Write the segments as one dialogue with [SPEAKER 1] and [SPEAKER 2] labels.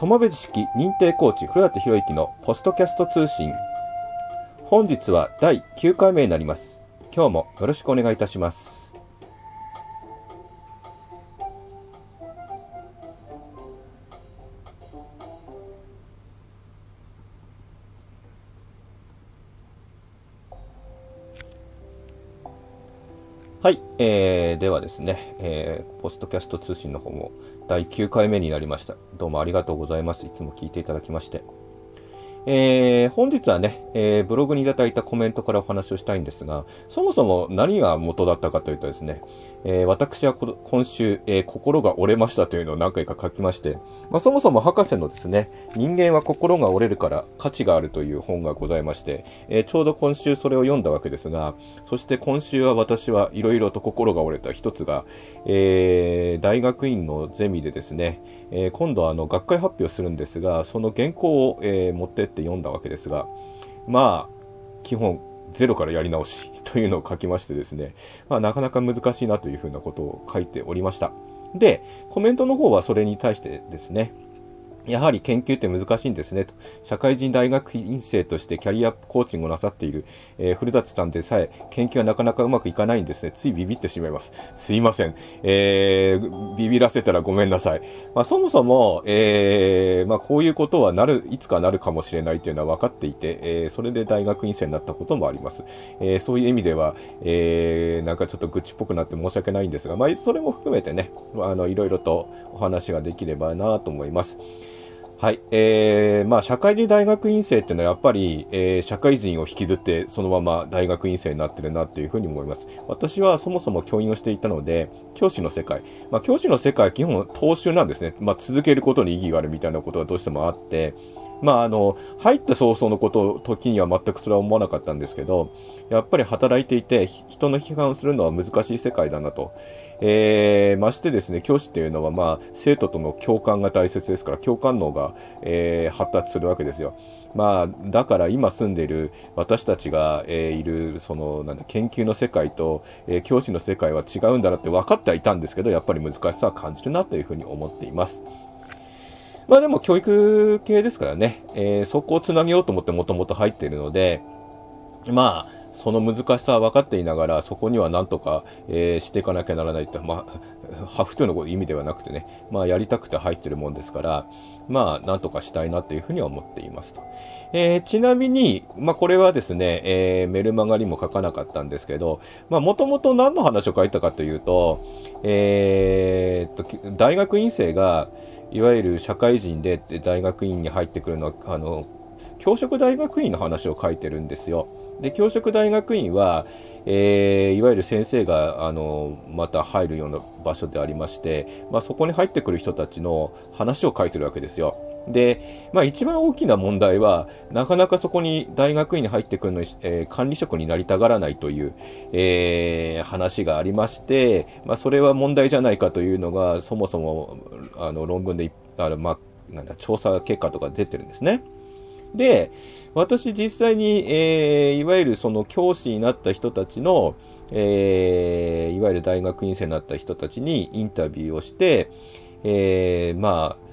[SPEAKER 1] 友部知識認定コーチ古舘博之のポストキャスト通信。本日は第9回目になります。今日もよろしくお願いいたします。はい、えー、ではですね、えー、ポストキャスト通信の方も第9回目になりました。どうもありがとうございます。いつも聞いていただきまして。えー、本日はね、えー、ブログにいただいたコメントからお話をしたいんですが、そもそも何が元だったかというとですね、えー、私は今週、え、心が折れましたというのを何回か書きまして、まあ、そもそも博士のですね、人間は心が折れるから価値があるという本がございまして、え、ちょうど今週それを読んだわけですが、そして今週は私はいろいろと心が折れた一つが、え、大学院のゼミでですね、え、今度はあの学会発表するんですが、その原稿を、えー、持ってってって読んだわけですが、まあ、基本、ゼロからやり直し というのを書きましてですね、まあ、なかなか難しいなというふうなことを書いておりました。で、コメントの方はそれに対してですね、やはり研究って難しいんですねと。社会人大学院生としてキャリアコーチングをなさっている、えー、古舘さんでさえ研究はなかなかうまくいかないんですね。ついビビってしまいます。すいません。えー、ビビらせたらごめんなさい。まあ、そもそも、えー、まあ、こういうことはなる、いつかなるかもしれないというのは分かっていて、えー、それで大学院生になったこともあります。えー、そういう意味では、えー、なんかちょっと愚痴っぽくなって申し訳ないんですが、まあ、それも含めてね、あの、いろいろとお話ができればなと思います。はい。えー、まあ、社会人大学院生っていうのはやっぱり、えー、社会人を引きずってそのまま大学院生になってるなっていうふうに思います。私はそもそも教員をしていたので、教師の世界。まあ、教師の世界は基本、踏襲なんですね。まあ、続けることに意義があるみたいなことがどうしてもあって、まあ、あの、入った早々のこと、時には全くそれは思わなかったんですけど、やっぱり働いていて、人の批判をするのは難しい世界だなと。えー、ましてですね、教師っていうのは、まあ、生徒との共感が大切ですから、共感能が、えー、発達するわけですよ。まあ、だから今住んでいる私たちが、えー、いる、その、なんだ、研究の世界と、えー、教師の世界は違うんだなって分かってはいたんですけど、やっぱり難しさは感じるなというふうに思っています。まあでも教育系ですからね、えー、そこをつなげようと思ってもともと入っているので、まあ、その難しさは分かっていながら、そこにはなんとか、えー、していかなきゃならないって、まあ、ハフというの意味ではなくてね、まあ、やりたくて入ってるもんですから、まあ、なんとかしたいなというふうには思っていますと。えー、ちなみに、まあ、これはですね、えー、メルマガにも書かなかったんですけど、まあ、もともと何の話を書いたかというと、えー、っと、大学院生が、いわゆる社会人で大学院に入ってくるのは、あの、教職大学院の話を書いてるんですよ。で、教職大学院は、えー、いわゆる先生があのまた入るような場所でありまして、まあ、そこに入ってくる人たちの話を書いてるわけですよ。で、まあ、一番大きな問題は、なかなかそこに大学院に入ってくるのに、えー、管理職になりたがらないという、えー、話がありまして、まあ、それは問題じゃないかというのが、そもそもあの論文であの、まあ、なんだ調査結果とか出てるんですね。で、私実際に、えー、いわゆるその教師になった人たちの、えー、いわゆる大学院生になった人たちにインタビューをして、えー、まあ、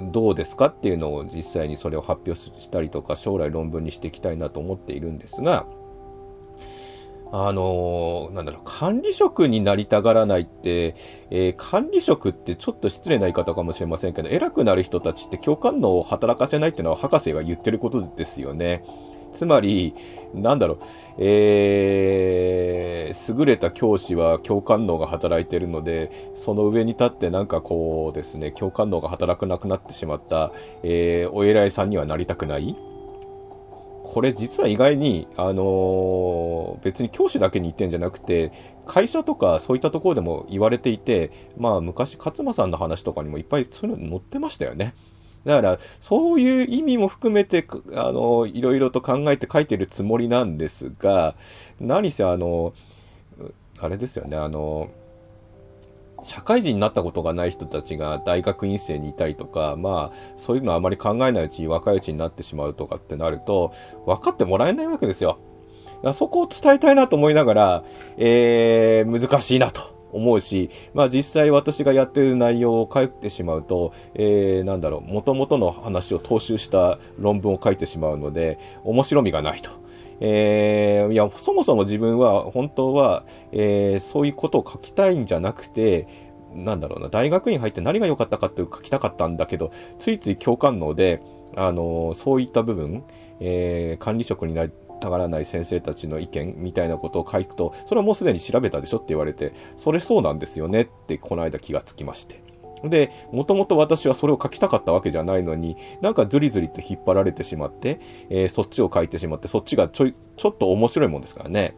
[SPEAKER 1] どうですかっていうのを実際にそれを発表したりとか、将来論文にしていきたいなと思っているんですが、あのー、なんだろう、管理職になりたがらないって、えー、管理職ってちょっと失礼な言い方かもしれませんけど、偉くなる人たちって共感能を働かせないっていうのは博士が言ってることですよね。つまり、なんだろう、えー、優れた教師は共感能が働いてるので、その上に立ってなんかこうですね、共感能が働かなくなってしまった、えー、お偉いさんにはなりたくないこれ実は意外に、あのー、別に教師だけに言ってんじゃなくて、会社とかそういったところでも言われていて、まあ昔勝間さんの話とかにもいっぱいそういうの載ってましたよね。だから、そういう意味も含めて、あの、いろいろと考えて書いてるつもりなんですが、何せあの、あれですよね、あの、社会人になったことがない人たちが大学院生にいたりとか、まあ、そういうのあまり考えないうちに若いうちになってしまうとかってなると、分かってもらえないわけですよ。そこを伝えたいなと思いながら、えー、難しいなと。思うし、まあ実際私がやってる内容を書いてしまうと、えー、なんだろう、元々の話を踏襲した論文を書いてしまうので、面白みがないと。えー、いや、そもそも自分は本当は、えー、そういうことを書きたいんじゃなくて、なんだろうな、大学院入って何が良かったかって書きたかったんだけど、ついつい共感能で、あの、そういった部分、えー、管理職になりたがらない先生たちの意見みたいなことを書くと、それはもうすでに調べたでしょって言われて、それそうなんですよねってこの間気がつきまして。で、もともと私はそれを書きたかったわけじゃないのに、なんかずりずりと引っ張られてしまって、えー、そっちを書いてしまって、そっちがちょい、ちょっと面白いもんですからね。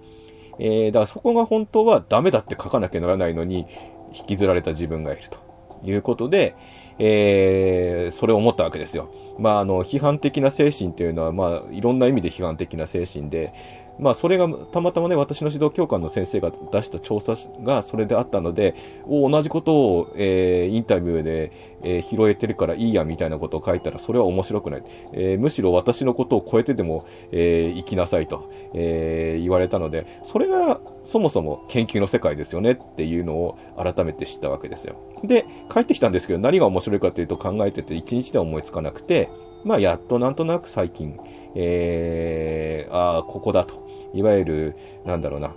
[SPEAKER 1] えー、だからそこが本当はダメだって書かなきゃならないのに、引きずられた自分がいるということで、えー、それを思ったわけですよ。まあ、あの、批判的な精神というのは、まあ、いろんな意味で批判的な精神で、まあ、それがたまたまね、私の指導教官の先生が出した調査がそれであったので、同じことを、えー、インタビューで、えー、拾えてるからいいやみたいなことを書いたら、それは面白くない。えー、むしろ私のことを超えてでも、えー、生きなさいと、え、言われたので、それがそもそも研究の世界ですよねっていうのを改めて知ったわけですよ。で、帰ってきたんですけど、何が面白いかというと考えてて、一日では思いつかなくて、まあ、やっとなんとなく最近、えー、ああ、ここだと。いわゆる、なんだろうな、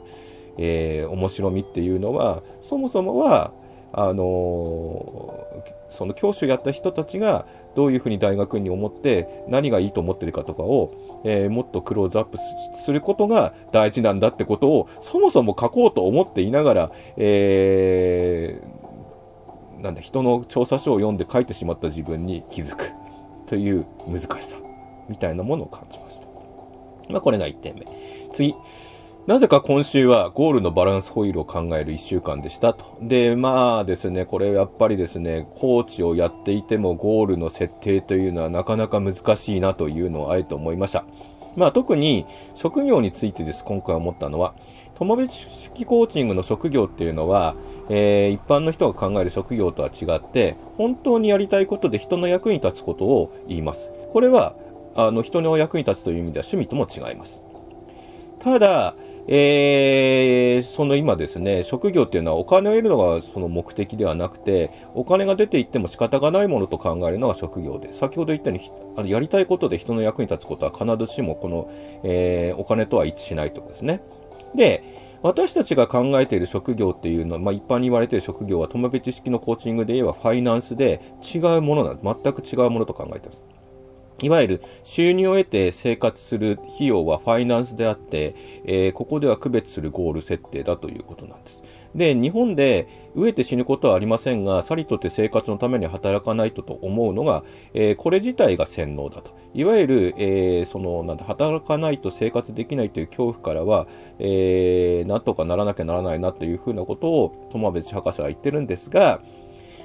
[SPEAKER 1] えー、面白みっていうのは、そもそもは、あのー、その教師をやった人たちがどういうふうに大学に思って何がいいと思ってるかとかを、えー、もっとクローズアップすることが大事なんだってことをそもそも書こうと思っていながら、えー、なんだ人の調査書を読んで書いてしまった自分に気づくという難しさみたいなものを感じました。まあ、これが1点目。次。なぜか今週はゴールのバランスホイールを考える1週間でしたと。で、まあですね、これやっぱりですね、コーチをやっていてもゴールの設定というのはなかなか難しいなというのをあえて思いました。まあ特に職業についてです、今回思ったのは、友別式コーチングの職業っていうのは、えー、一般の人が考える職業とは違って、本当にやりたいことで人の役に立つことを言います。これは、あの、人の役に立つという意味では趣味とも違います。ただ、えー、その今ですね、職業っていうのはお金を得るのがその目的ではなくて、お金が出ていっても仕方がないものと考えるのが職業で、先ほど言ったように、あのやりたいことで人の役に立つことは必ずしもこの、えー、お金とは一致しないということですね。で、私たちが考えている職業っていうのは、まあ、一般に言われている職業は友別式のコーチングで言えばファイナンスで違うものなんで。全く違うものと考えています。いわゆる収入を得て生活する費用はファイナンスであって、えー、ここでは区別するゴール設定だということなんです。で、日本で飢えて死ぬことはありませんが、さりとって生活のために働かないとと思うのが、えー、これ自体が洗脳だと。いわゆる、えー、その、なんだ、働かないと生活できないという恐怖からは、えー、なんとかならなきゃならないなというふうなことを、友別博士は言ってるんですが、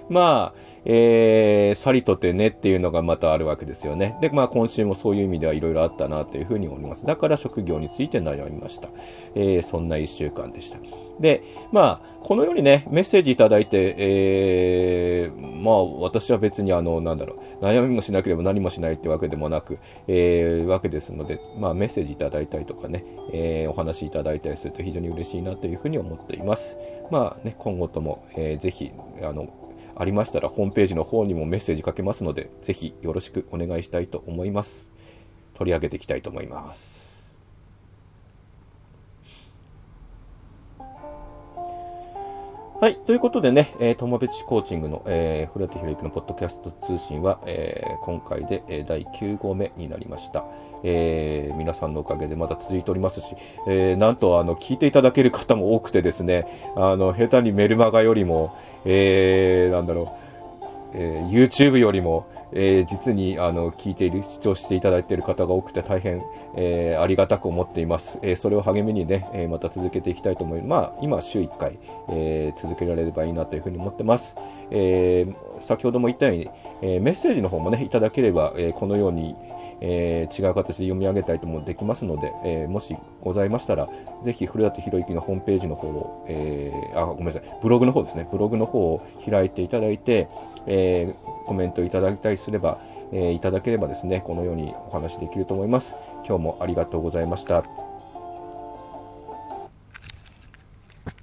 [SPEAKER 1] まあ、えー、さりとてねっていうのがまたあるわけですよね。で、まあ今週もそういう意味ではいろいろあったなというふうに思います。だから職業について悩みました。えー、そんな一週間でした。で、まあ、このようにね、メッセージいただいて、えー、まあ、私は別にあの、なんだろう、悩みもしなければ何もしないってわけでもなく、えー、わけですので、まあ、メッセージいただいたりとかね、えー、お話いただいたりすると非常に嬉しいなというふうに思っています。まあね、今後とも、えー、ぜひ、あの、ありましたらホームページの方にもメッセージかけますので、ぜひよろしくお願いしたいと思います。取り上げていきたいと思います。はい。ということでね、えー、友別コーチングの、えー、古谷博之のポッドキャスト通信は、えー、今回で、えー、第9号目になりました。えー、皆さんのおかげでまだ続いておりますし、えー、なんと、あの、聞いていただける方も多くてですね、あの、下手にメルマガよりも、えー、なんだろう、えー、YouTube よりも、えー、実にあの聞いている、視聴していただいている方が多くて大変、えー、ありがたく思っています。え、それを励みにね、えまた続けていきたいと思います。まあ、今週1回、え続けられればいいなというふうに思ってます。え先ほども言ったように、えメッセージの方もね、いただければ、えこのように、えー、違う形で読み上げたいともできますので、えー、もしございましたら、ぜひ古舘博之のホームページの方を、えー、あ、ごめんなさい、ブログの方ですね、ブログの方を開いていただいて、えコメントいただいたりすれば、えいただければですね、このようにお話できると思います。今日もありがとうございました。